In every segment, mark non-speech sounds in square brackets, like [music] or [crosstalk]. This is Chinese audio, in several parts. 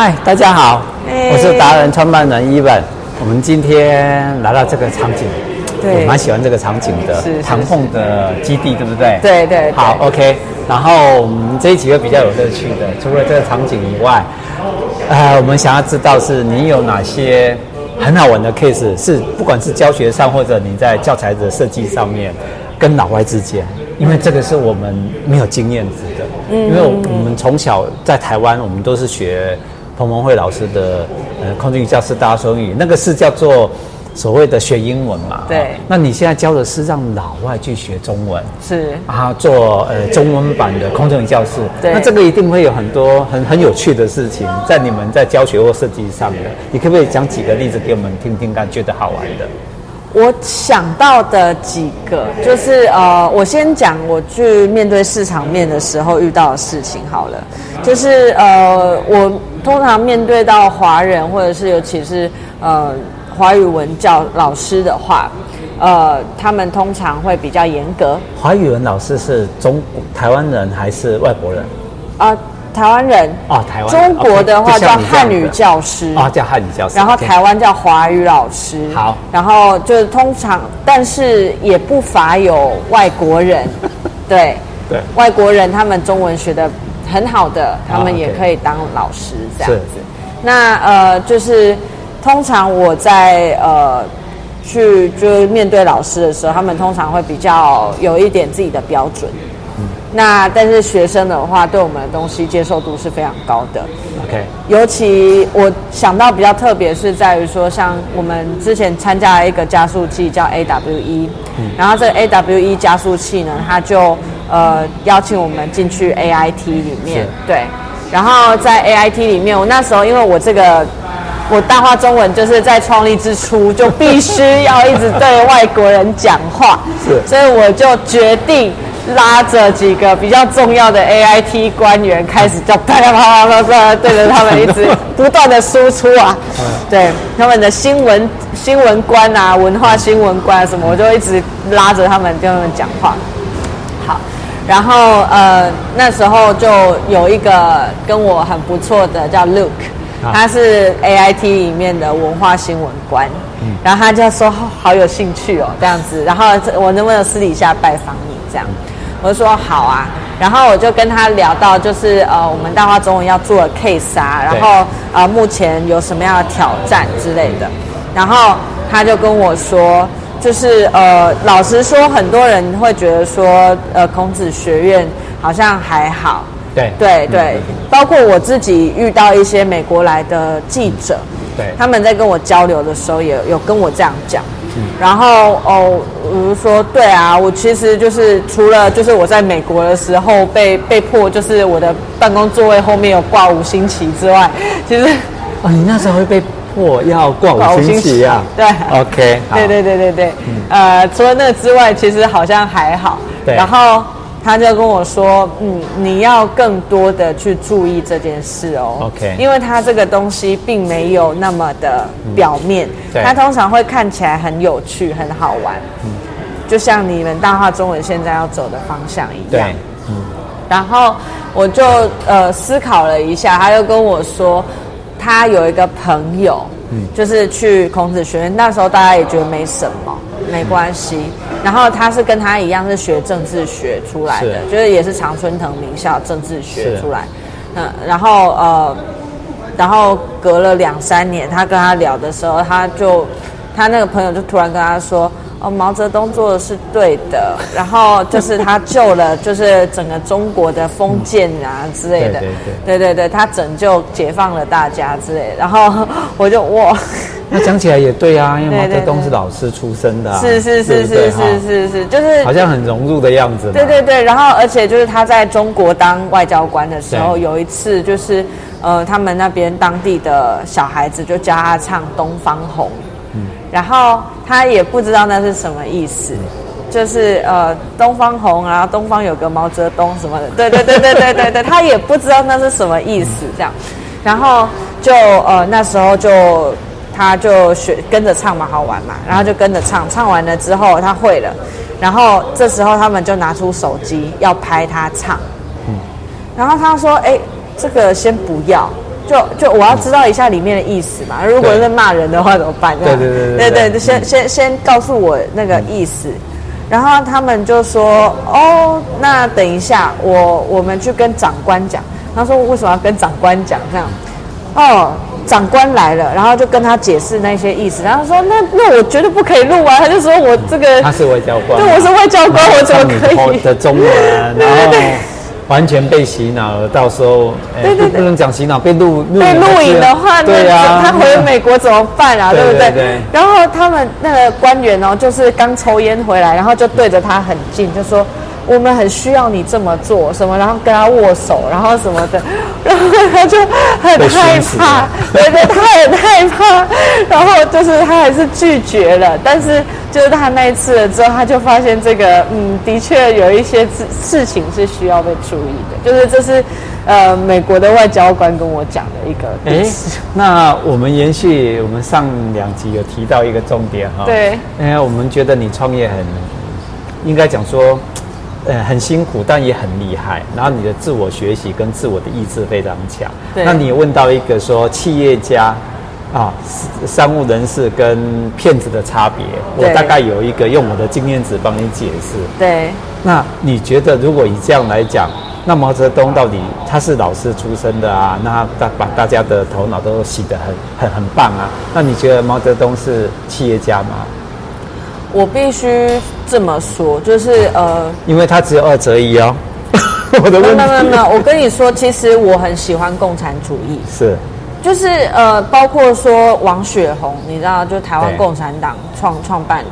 嗨，大家好，哎我是达人创办人伊文。我们今天来到这个场景，对我蛮喜欢这个场景的，唐凤的基地，对不对？对对对好，OK。然后我们这一集会比较有乐趣的，除了这个场景以外，呃，我们想要知道是你有哪些很好玩的 case，是不管是教学上或者你在教材的设计上面，跟老外之间，因为这个是我们没有经验值的，嗯，因为我们从小在台湾，我们都是学。彭文慧老师的呃空中语教室大家双语，那个是叫做所谓的学英文嘛？对。那你现在教的是让老外去学中文，是啊，做呃中文版的空中语教室。对。那这个一定会有很多很很有趣的事情在你们在教学或设计上的，你可不可以讲几个例子给我们听听看，觉得好玩的？我想到的几个就是呃，我先讲我去面对市场面的时候遇到的事情好了，就是呃，我通常面对到华人或者是尤其是呃华语文教老师的话，呃，他们通常会比较严格。华语文老师是中台湾人还是外国人？啊、呃。台湾人哦，台湾中国的话叫汉语教师啊、哦，叫汉语教师。然后台湾叫华语老师。好，然后就是通常，但是也不乏有外国人，[laughs] 对对，外国人他们中文学的很好的，他们也可以当老师这样子。那呃，就是通常我在呃去就是面对老师的时候，他们通常会比较有一点自己的标准。那但是学生的话，对我们的东西接受度是非常高的。OK，尤其我想到比较特别是在于说，像我们之前参加了一个加速器叫 AWE，、嗯、然后这个 AWE 加速器呢，它就呃邀请我们进去 AIT 里面，对。然后在 AIT 里面，我那时候因为我这个我大话中文就是在创立之初就必须要一直对外国人讲话，[laughs] 是，所以我就决定。拉着几个比较重要的 AIT 官员，开始叫啪啪啪啪啪，对着他们一直不断的输出啊，对他们的新闻新闻官啊，文化新闻官啊什么，我就一直拉着他们跟他们讲话。好，然后呃那时候就有一个跟我很不错的叫 Luke，他是 AIT 里面的文化新闻官，然后他就说好有兴趣哦这样子，然后我能不能私底下拜访你这样？我就说好啊，然后我就跟他聊到，就是呃，我们大话中文要做的 case 啊，然后呃，目前有什么样的挑战之类的，然后他就跟我说，就是呃，老实说，很多人会觉得说，呃，孔子学院好像还好，对。对对，嗯，包括我自己遇到一些美国来的记者，对，他们在跟我交流的时候，也有跟我这样讲。然后哦，我就说对啊，我其实就是除了就是我在美国的时候被被迫就是我的办公座位后面有挂五星旗之外，其实哦，你那时候会被迫要挂五星旗啊？对，OK，对对对对对，嗯，呃，除了那个之外，其实好像还好。对，然后。他就跟我说：“嗯，你要更多的去注意这件事哦。OK，因为他这个东西并没有那么的表面，嗯、它通常会看起来很有趣、很好玩。嗯，就像你们大话中文现在要走的方向一样。对，嗯。然后我就呃思考了一下，他就跟我说，他有一个朋友，嗯，就是去孔子学院，那时候大家也觉得没什么。”没关系，然后他是跟他一样是学政治学出来的，是。就是也是常春藤名校政治学出来，嗯，然后呃，然后隔了两三年，他跟他聊的时候，他就他那个朋友就突然跟他说。哦，毛泽东做的是对的，[laughs] 然后就是他救了，就是整个中国的封建啊之类的，[laughs] 嗯、对，对，对，对对对，他拯救解放了大家之类的，然后我就哇，[laughs] 那讲起来也对啊，因为毛泽东是老师出身的、啊，是是是是是是是，就是好像很融入的样子，对对对，然后而且就是他在中国当外交官的时候，有一次就是呃，他们那边当地的小孩子就教他唱《东方红》。然后他也不知道那是什么意思，就是呃东方红啊，东方有个毛泽东什么的，对对对对对对对，他也不知道那是什么意思这样，然后就呃那时候就他就学跟着唱嘛，好玩嘛，然后就跟着唱，唱完了之后他会了，然后这时候他们就拿出手机要拍他唱，嗯然后他说哎这个先不要。就就我要知道一下里面的意思嘛。如果是骂人的话怎么办？对对对对对对，先先先告诉我那个意思。然后他们就说：“哦，那等一下，我我们去跟长官讲。”他说：“为什么要跟长官讲？这样？”哦，长官来了，然后就跟他解释那些意思。然后说：“那那我绝对不可以录啊！”他就说我这个他是外交官，对，我是外交官，我怎么可以的中文？[laughs] 然后。完全被洗脑了，到时候对对对，不能讲洗脑，被录被录影的话，对啊，他回美国怎么办啊？对不对。然后他们那个官员哦，就是刚抽烟回来，然后就对着他很近，就说。我们很需要你这么做什么，然后跟他握手，然后什么的，[laughs] 然后他就很害怕，对对，他很害怕，然后就是他还是拒绝了，但是就是他那一次了之后，他就发现这个，嗯，的确有一些事事情是需要被注意的，就是这是呃美国的外交官跟我讲的一个。哎，那我们延续我们上两集有提到一个重点哈，对，哎，我们觉得你创业很应该讲说。呃，很辛苦，但也很厉害。然后你的自我学习跟自我的意志非常强。对。那你问到一个说企业家啊，商务人士跟骗子的差别，我大概有一个用我的经验值帮你解释。对。那你觉得如果以这样来讲，那毛泽东到底他是老师出身的啊？那他把大家的头脑都洗得很很很棒啊？那你觉得毛泽东是企业家吗？我必须这么说，就是呃，因为他只有二择一哦。[laughs] 我的问题，没有没有没有，我跟你说，其实我很喜欢共产主义，是，就是呃，包括说王雪红，你知道，就台湾共产党创创办，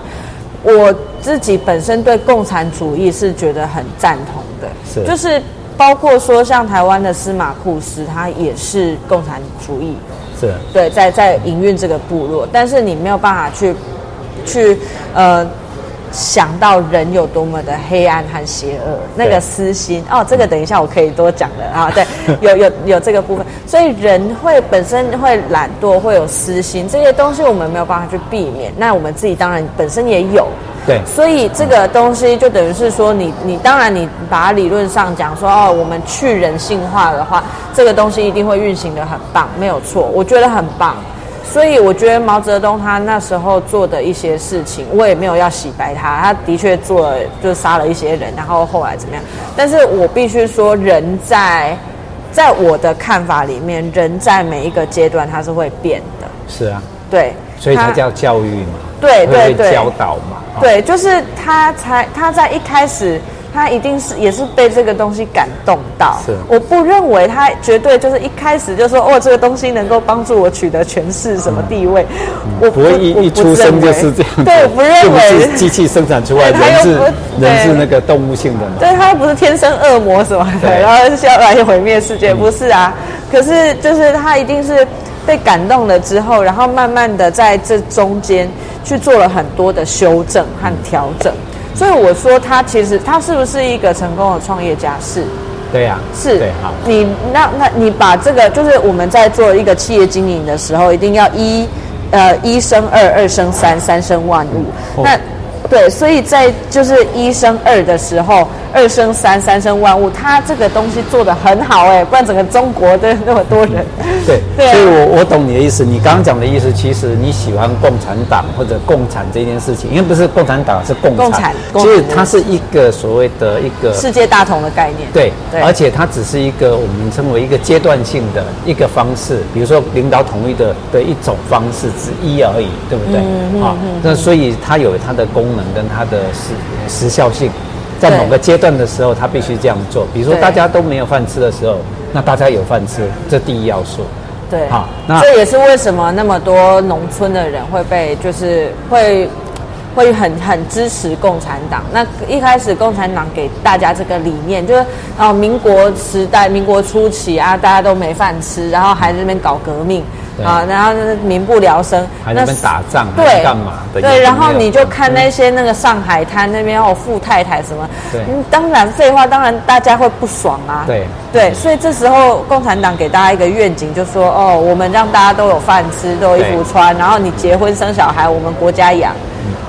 我自己本身对共产主义是觉得很赞同的，是，就是包括说像台湾的司马库斯，他也是共产主义，是。对，在在营运这个部落，但是你没有办法去。去呃想到人有多么的黑暗和邪恶，那个私心哦，这个等一下我可以多讲的啊。对，[laughs] 有有有这个部分，所以人会本身会懒惰，会有私心，这些东西我们没有办法去避免。那我们自己当然本身也有，对，所以这个东西就等于是说你，你你当然你把它理论上讲说哦，我们去人性化的话，这个东西一定会运行的很棒，没有错，我觉得很棒。所以我觉得毛泽东他那时候做的一些事情，我也没有要洗白他，他的确做了，就杀了一些人，然后后来怎么样？但是我必须说，人在在我的看法里面，人在每一个阶段他是会变的。是啊，对，所以他叫教育嘛，对对对，教导嘛，对，就是他才他在一开始。他一定是也是被这个东西感动到，是，我不认为他绝对就是一开始就说哦，这个东西能够帮助我取得权势什么地位，嗯、我不会一一出生就是这样，对，我不认为。是机器生产出来，人是人是那个动物性的嘛，对，他又不是天生恶魔什么的，然后是要来毁灭世界，不是啊，可是就是他一定是被感动了之后，然后慢慢的在这中间去做了很多的修正和调整。所以我说，他其实他是不是一个成功的创业家？是，对呀、啊，是。对，好。你那那你把这个，就是我们在做一个企业经营的时候，一定要一，呃，一生二，二生三，三生万物。嗯、那。对，所以在就是一生二的时候，二生三，三生万物，他这个东西做得很好哎，不然整个中国的那么多人。对，对啊、所以我我懂你的意思。你刚刚讲的意思，其实你喜欢共产党或者共产这件事情，因为不是共产党，是共产。共产。其实它是一个所谓的一个世界大同的概念。对，对。而且它只是一个我们称为一个阶段性的一个方式，比如说领导统一的的一种方式之一而已，对不对？嗯啊，那所以它有它的功能跟它的时时效性，在某个阶段的时候，他必须这样做。比如说大家都没有饭吃的时候，那大家有饭吃，这第一要素。对，好，那这也是为什么那么多农村的人会被，就是会会很很支持共产党。那一开始共产党给大家这个理念，就是哦，民国时代、民国初期啊，大家都没饭吃，然后还在那边搞革命。啊，然后就是民不聊生，还在那边打仗，对，干嘛的？对，然后你就看那些那个上海滩那边哦富太太什么，对，当然废话，当然大家会不爽啊。对对，所以这时候共产党给大家一个愿景，就说哦，我们让大家都有饭吃，都有衣服穿，然后你结婚生小孩，我们国家养，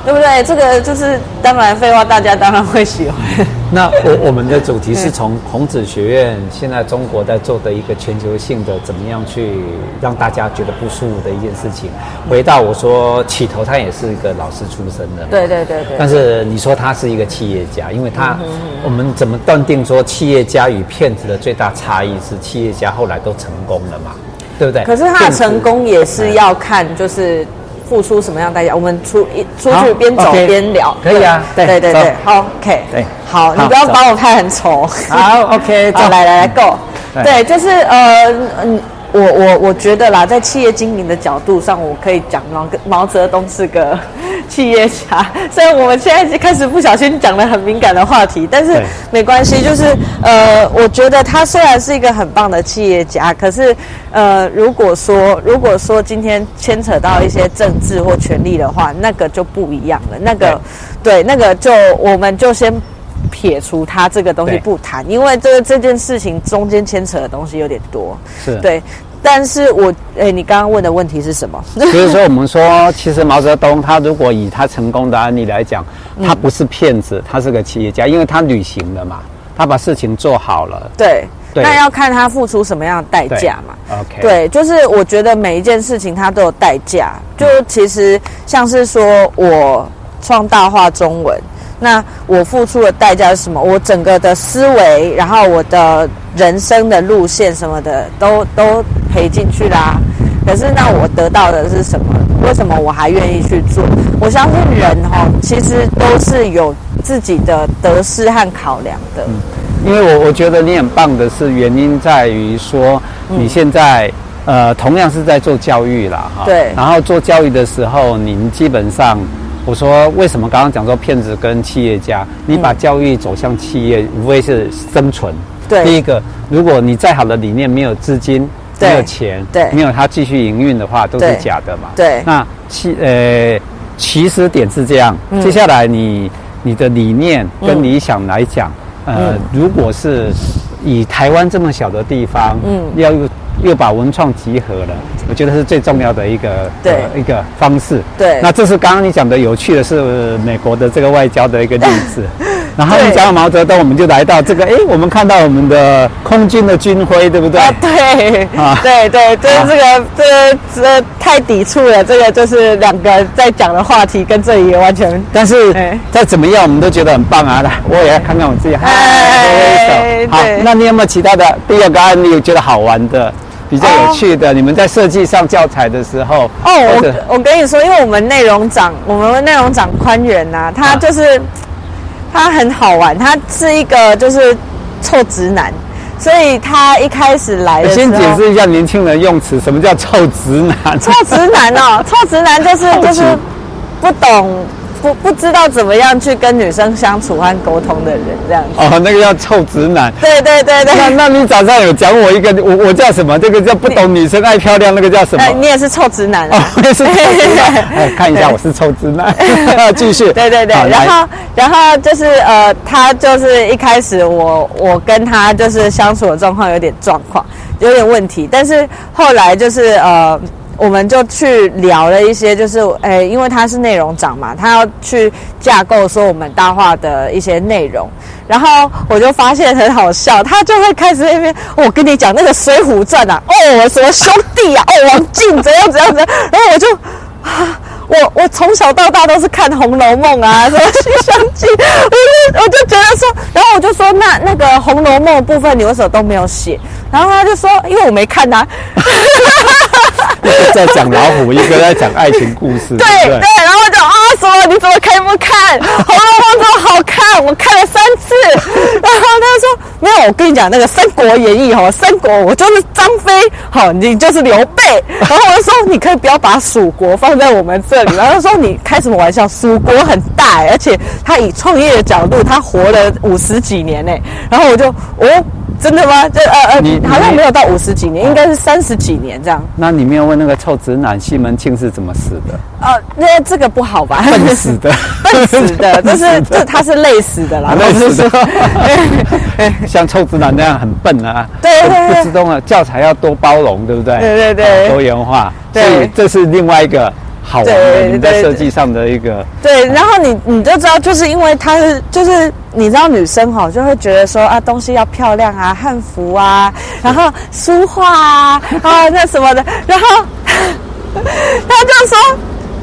对不对？这个就是当然废话，大家当然会喜欢。[laughs] 那我我们的主题是从孔子学院现在中国在做的一个全球性的怎么样去让大家觉得不舒服的一件事情，回到我说起头他也是一个老师出身的，对对对对。但是你说他是一个企业家，因为他我们怎么断定说企业家与骗子的最大差异是企业家后来都成功了嘛？对不对？可是他的成功也是要看就是。付出什么样代价？我们出一出去边走边聊，可以啊。对对对对，好，OK，对，好，你不要把我拍很丑。好，OK，[laughs] 好，来来来，Go。对，就是呃嗯。我我我觉得啦，在企业经营的角度上，我可以讲毛毛泽东是个 [laughs] 企业家。虽然我们现在已经开始不小心讲了很敏感的话题，但是没关系。就是呃，我觉得他虽然是一个很棒的企业家，可是呃，如果说如果说今天牵扯到一些政治或权力的话，那个就不一样了。那个对，对，那个就我们就先撇除他这个东西不谈，因为这个这件事情中间牵扯的东西有点多。是对。但是我哎，你刚刚问的问题是什么？[laughs] 所以说，我们说，其实毛泽东他如果以他成功的案例来讲，他不是骗子，他是个企业家，因为他履行了嘛，他把事情做好了。对，对，那要看他付出什么样的代价嘛。OK，对，就是我觉得每一件事情他都有代价。就其实像是说我创大化中文。那我付出的代价是什么？我整个的思维，然后我的人生的路线什么的，都都赔进去啦。可是那我得到的是什么？为什么我还愿意去做？我相信人哈，其实都是有自己的得失和考量的。嗯，因为我我觉得你很棒的是，原因在于说你现在呃，同样是在做教育啦哈。对。然后做教育的时候，您基本上。我说为什么刚刚讲说骗子跟企业家？你把教育走向企业，无非是生存。对，第一个，如果你再好的理念没有资金，没有钱，对，没有他继续营运的话，都是假的嘛。对，那其呃起始点是这样。接下来你你的理念跟理想来讲，呃，如果是以台湾这么小的地方，嗯，要用。又把文创集合了，我觉得是最重要的一个对、呃、一个方式。对，那这是刚刚你讲的有趣的是美国的这个外交的一个例子。[laughs] 然后你讲到毛泽东，我们就来到这个，哎，我们看到我们的空军的军徽，对不对？啊，对，啊，对对，就是这个，啊、这个、这、太抵触了。这个就是两个在讲的话题，跟这里也完全。但是再怎么样，我们都觉得很棒啊！来，我也要看看我自己。哎，好，那你有没有其他的第二个案例觉得好玩的？比较有趣的，哦、你们在设计上教材的时候，哦，我我跟你说，因为我们内容长，我们的内容长宽源呐，他就是、啊、他很好玩，他是一个就是臭直男，所以他一开始来的时候，先解释一下年轻人用词，什么叫臭直男？臭直男哦，臭直男就是就是不懂。不不知道怎么样去跟女生相处和沟通的人，这样子哦，那个叫臭直男。对对对对。那那你早上有讲我一个，我我叫什么？这个叫不懂女生爱漂亮，那个叫什么？你也是臭直男。哦，我也是臭直男。[laughs] 哎，看一下，我是臭直男。[laughs] 继续。对对对。然后然后就是呃，他就是一开始我我跟他就是相处的状况有点状况，有点问题，但是后来就是呃。我们就去聊了一些，就是诶，因为他是内容长嘛，他要去架构说我们大话的一些内容，然后我就发现很好笑，他就会开始那边，我跟你讲那个《水浒传》啊，哦，我什么兄弟啊，哦，王进怎样怎样怎样，然后我就啊。我我从小到大都是看《红楼梦》啊，什么《西厢记》，[laughs] 我就我就觉得说，然后我就说，那那个《红楼梦》部分你为什么都没有写？然后他就说，因为我没看呐。[laughs] 一 [laughs] 个在讲老虎，一个在讲爱情故事。对对，对，然后就啊说，你怎么可以不看《红楼梦》这么好看？我看了三次。[laughs] 然后他说没有，我跟你讲那个《三国演义》哈，《三国》我就是张飞，好，你就是刘备。[laughs] 然后我就说，你可以不要把蜀国放在我们这里。然后说你开什么玩笑？蜀国很大，而且他以创业的角度，他活了五十几年呢。然后我就哦，真的吗？这呃呃，你好像没有到五十几年，应该是三十几年这样。那你没有问那个臭直男西门庆是怎么死的？呃，那这个不好吧？笨死的，笨死的，就是这他是累死的啦，累死的。[laughs] 像臭直男那样很笨啊，对对对，不知道啊，教材要多包容，对不对？对对对，多元化。所以这是另外一个。好玩的，你在设计上的一个对，然后你你就知道，就是因为它是就是你知道女生哈就会觉得说啊东西要漂亮啊汉服啊，然后书画啊啊那什么的，然后 [laughs] 他就说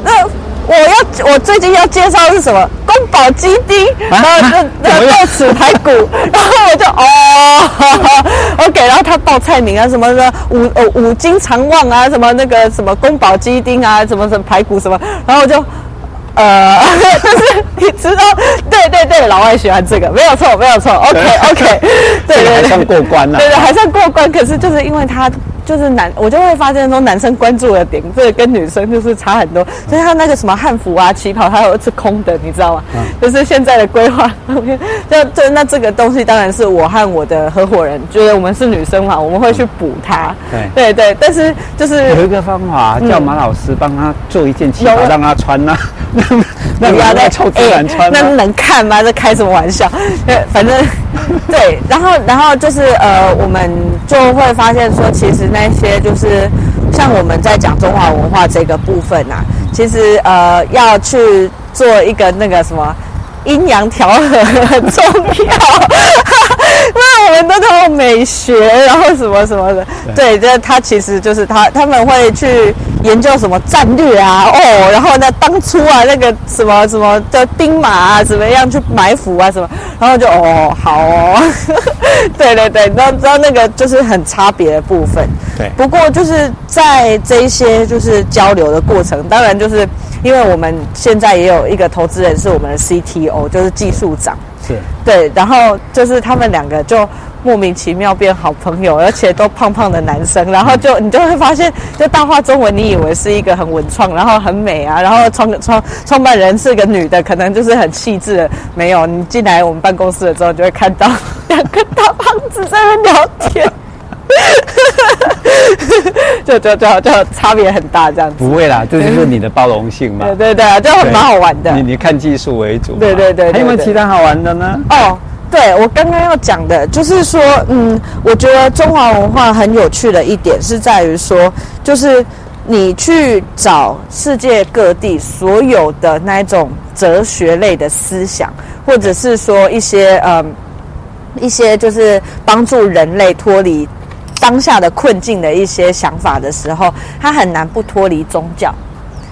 那。我要我最近要介绍的是什么？宫保鸡丁，然后那那个豆豉排骨，[laughs] 然后我就哦，[laughs] OK，然后他报菜名啊什么的五呃五金长旺啊什么那个什么宫保鸡丁啊什么什么排骨什么，然后我就呃，[laughs] 就是你知道，对对对，老外喜欢这个，没有错没有错，OK OK，对对。对，还算过关了，对对还算过关，可是就是因为他。就是男，我就会发现说男生关注的点，这个跟女生就是差很多。所以他那个什么汉服啊、旗袍，它有是空的，你知道吗？嗯、[laughs] 就是现在的规划。就就那这个东西，当然是我和我的合伙人觉得我们是女生嘛，我们会去补它。嗯、对对对，但是就是有一个方法，叫马老师帮他做一件旗袍，让他穿呐。[laughs] 那不要再臭自然穿，那能看吗？这开什么玩笑？对，[laughs] 反正对，然后然后就是呃，我们就会发现说，其实。那些就是像我们在讲中华文化这个部分啊，其实呃要去做一个那个什么阴阳调和很重要，[laughs] 因为我们都通过美学，然后什么什么的，对，这他其实就是他他们会去。研究什么战略啊？哦，然后呢，当初啊，那个什么什么的兵马啊，怎么样去埋伏啊？什么？然后就哦，好哦，对 [laughs] 对对，然后知道那个就是很差别的部分。对。不过就是在这一些就是交流的过程，当然就是因为我们现在也有一个投资人是我们的 CTO，就是技术长。是。对，然后就是他们两个就。莫名其妙变好朋友，而且都胖胖的男生，然后就你就会发现，就大话中文，你以为是一个很文创，然后很美啊，然后创创创办人是个女的，可能就是很气质的，没有，你进来我们办公室的时候，就会看到两个大胖子在那聊天，[laughs] 就就就就差别很大这样子。不会啦，这就是你的包容性嘛。对 [laughs] 对对，就很蛮好玩的。你你看技术为主。对对对，对，对，对，还有没有其他好玩的呢？哦。对，我刚刚要讲的，就是说，嗯，我觉得中华文化很有趣的一点是在于说，就是你去找世界各地所有的那一种哲学类的思想，或者是说一些嗯一些就是帮助人类脱离当下的困境的一些想法的时候，他很难不脱离宗教。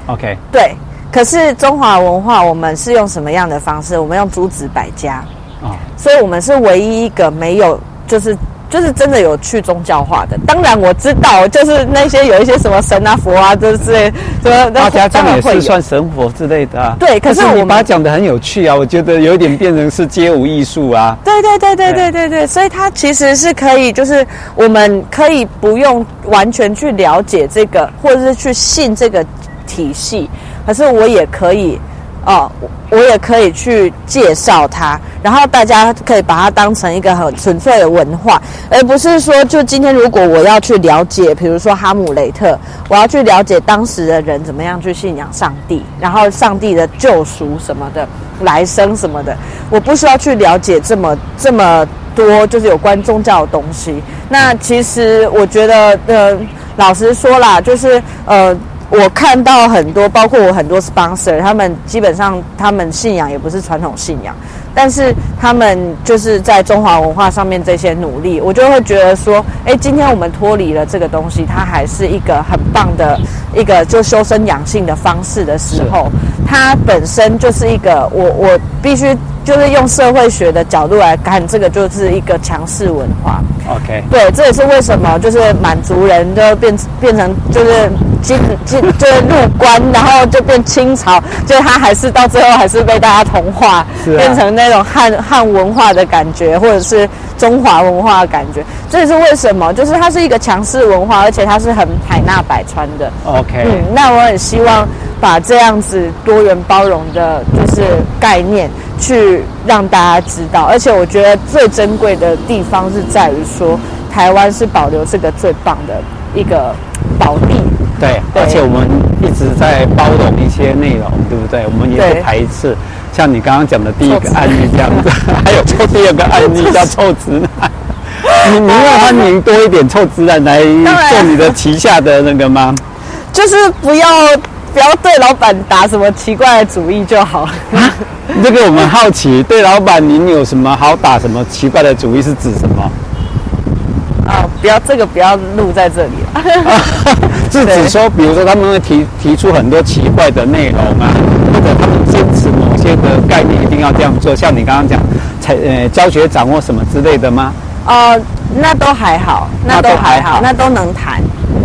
OK，对。可是中华文化，我们是用什么样的方式？我们用诸子百家。啊，所以我们是唯一一个没有，就是就是真的有去宗教化的。当然我知道，就是那些有一些什么神啊、佛啊，这之类，什么大家讲也是算神佛之类的啊。对，可是我们把它讲的很有趣啊，我觉得有点变成是街舞艺术啊。对对对对对对对，所以它其实是可以，就是我们可以不用完全去了解这个，或者是去信这个体系，可是我也可以。哦，我也可以去介绍它，然后大家可以把它当成一个很纯粹的文化，而不是说，就今天如果我要去了解，比如说哈姆雷特，我要去了解当时的人怎么样去信仰上帝，然后上帝的救赎什么的，来生什么的，我不需要去了解这么这么多，就是有关宗教的东西。那其实我觉得，呃，老实说啦，就是呃。我看到很多，包括我很多 sponsor，他们基本上他们信仰也不是传统信仰，但是他们就是在中华文化上面这些努力，我就会觉得说，哎，今天我们脱离了这个东西，它还是一个很棒的一个就修身养性的方式的时候，它本身就是一个我我必须就是用社会学的角度来看，这个就是一个强势文化。OK，对，这也是为什么就是满族人就变变成就是。进进就是入关，然后就变清朝，就他还是到最后还是被大家同化，啊、变成那种汉汉文化的感觉，或者是中华文化的感觉。这也是为什么，就是它是一个强势文化，而且它是很海纳百川的。OK，嗯，那我很希望把这样子多元包容的，就是概念去让大家知道。而且我觉得最珍贵的地方是在于说，台湾是保留这个最棒的一个宝地。对，而且我们一直在包容一些内容，对不对？我们也不排斥，像你刚刚讲的第一个案例这样子，[laughs] 还有做第二个案例叫臭直男，你你要欢迎多一点臭直男来做你的旗下的那个吗？就是不要不要对老板打什么奇怪的主意就好。[laughs] 这个我们好奇，对老板您有什么好打什么奇怪的主意是指什么？啊，不要这个不要录在这里啊。[laughs] 是指说，比如说他们会提提出很多奇怪的内容啊，或者他们坚持某些的概念一定要这样做，像你刚刚讲，才呃教学掌握什么之类的吗？呃，那都还好，那都还好，那都能谈。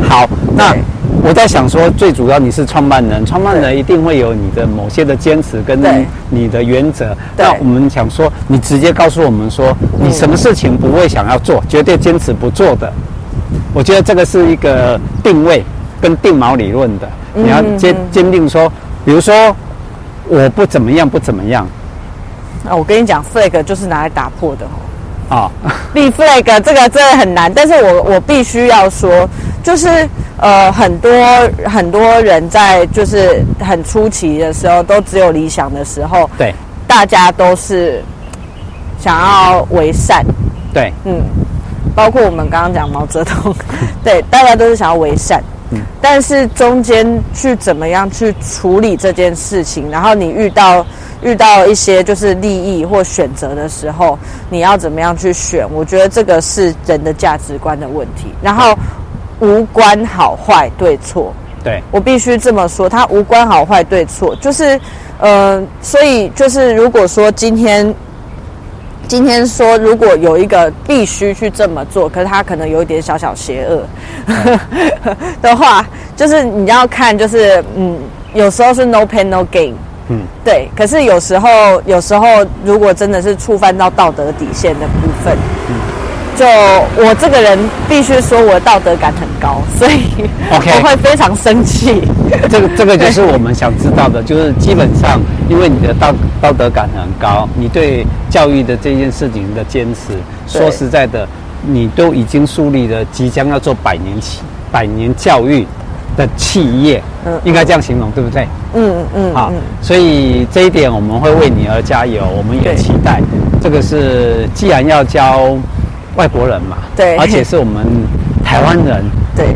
好，那。我在想说，最主要你是创办人，创办人一定会有你的某些的坚持跟你的原则。那我们想说，你直接告诉我们说，你什么事情不会想要做，绝对坚持不做的。我觉得这个是一个定位跟定锚理论的。你要坚坚定说，比如说我不怎么样，不怎么样。那我跟你讲，flag 就是拿来打破的哦。啊，立 flag 这个真的很难，但是我我必须要说，就是呃很多很多人在就是很初期的时候，都只有理想的时候，对，大家都是想要为善，对，嗯，包括我们刚刚讲毛泽东，[laughs] 对，大家都是想要为善，嗯，但是中间去怎么样去处理这件事情，然后你遇到。遇到一些就是利益或选择的时候，你要怎么样去选？我觉得这个是人的价值观的问题。然后无关好坏对错，对，我必须这么说，它无关好坏对错，就是呃，所以就是如果说今天今天说如果有一个必须去这么做，可是他可能有一点小小邪恶 [laughs] 的话，就是你要看，就是嗯，有时候是 no pain no gain。嗯，对。可是有时候，有时候如果真的是触犯到道德底线的部分，嗯，就我这个人必须说，我的道德感很高，所以我会非常生气。这个 [laughs] 这个就是我们想知道的，就是基本上，因为你的道道德感很高，你对教育的这件事情的坚持，说实在的，你都已经树立了即将要做百年企百年教育的企业，嗯，应该这样形容，对不对？嗯嗯嗯，好，所以这一点我们会为你而加油，我们也期待。这个是既然要教外国人嘛，对，而且是我们台湾人，对，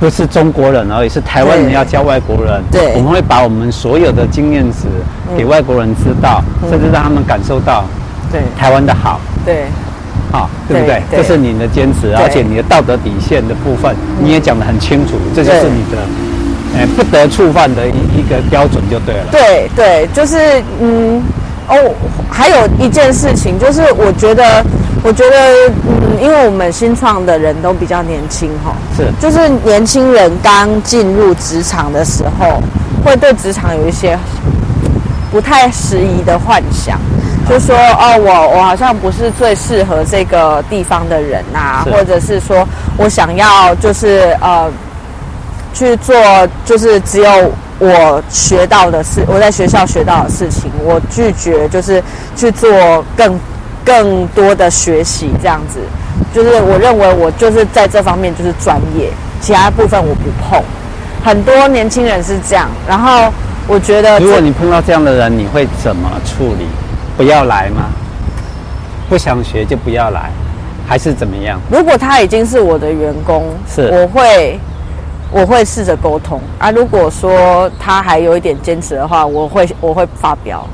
不是中国人而已，是台湾人要教外国人，对，我们会把我们所有的经验值给外国人知道，甚至让他们感受到，对，台湾的好，对。好，对不对？这是你的坚持，而且你的道德底线的部分，你也讲得很清楚，这就是你的，哎，不得触犯的一一个标准就对了。对对，就是嗯，哦，还有一件事情，就是我觉得，我觉得，嗯，因为我们新创的人都比较年轻哈，是，就是年轻人刚进入职场的时候，会对职场有一些不太适宜的幻想。就说哦，我我好像不是最适合这个地方的人呐、啊，或者是说我想要就是呃去做，就是只有我学到的事，我在学校学到的事情，我拒绝就是去做更更多的学习，这样子，就是我认为我就是在这方面就是专业，其他部分我不碰。很多年轻人是这样，然后我觉得，如果你碰到这样的人，你会怎么处理？不要来吗？不想学就不要来，还是怎么样？如果他已经是我的员工，是我会我会试着沟通啊。如果说他还有一点坚持的话，我会我会发飙，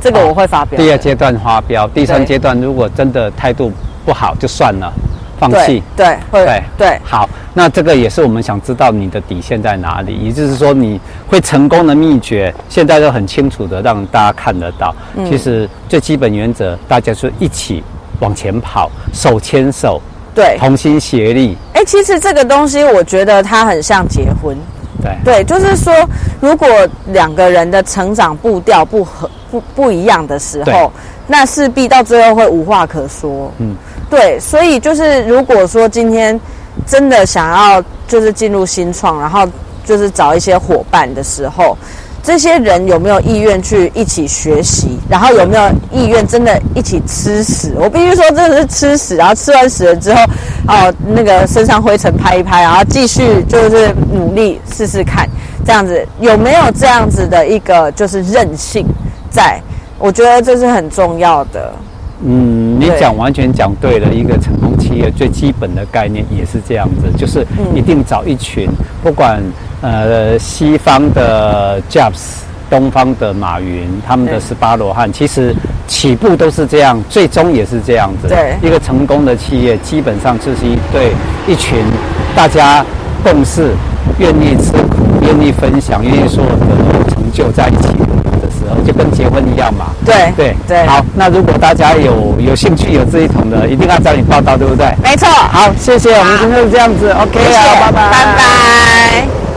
这个我会发飙。第二阶段发飙，第三阶段如果真的态度不好，就算了。放弃，对，会，对，对，好，那这个也是我们想知道你的底线在哪里，也就是说你会成功的秘诀，现在都很清楚的让大家看得到。嗯，其实最基本原则，大家是一起往前跑，手牵手，对，同心协力。哎，其实这个东西，我觉得它很像结婚，对，对，就是说，如果两个人的成长步调不合、不不一样的时候，那势必到最后会无话可说。嗯。对，所以就是如果说今天真的想要就是进入新创，然后就是找一些伙伴的时候，这些人有没有意愿去一起学习？然后有没有意愿真的一起吃屎？我必须说，真的是吃屎，然后吃完屎了之后，哦，那个身上灰尘拍一拍，然后继续就是努力试试看，这样子有没有这样子的一个就是韧性在？我觉得这是很重要的。嗯，你讲完全讲对了。一个成功企业最基本的概念也是这样子，就是一定找一群，不管呃西方的 Jobs。东方的马云，他们的十八罗汉，其实起步都是这样，最终也是这样子。对，一个成功的企业，基本上就是一对一群大家共事，愿意吃苦，愿意分享，愿意所有的成就在一起就跟结婚一样嘛。对对对。好，那如果大家有有兴趣有这一桶的，一定要找你报道，对不对？没错。好，谢谢，我们今天就这样子，OK 啊，拜拜，拜拜。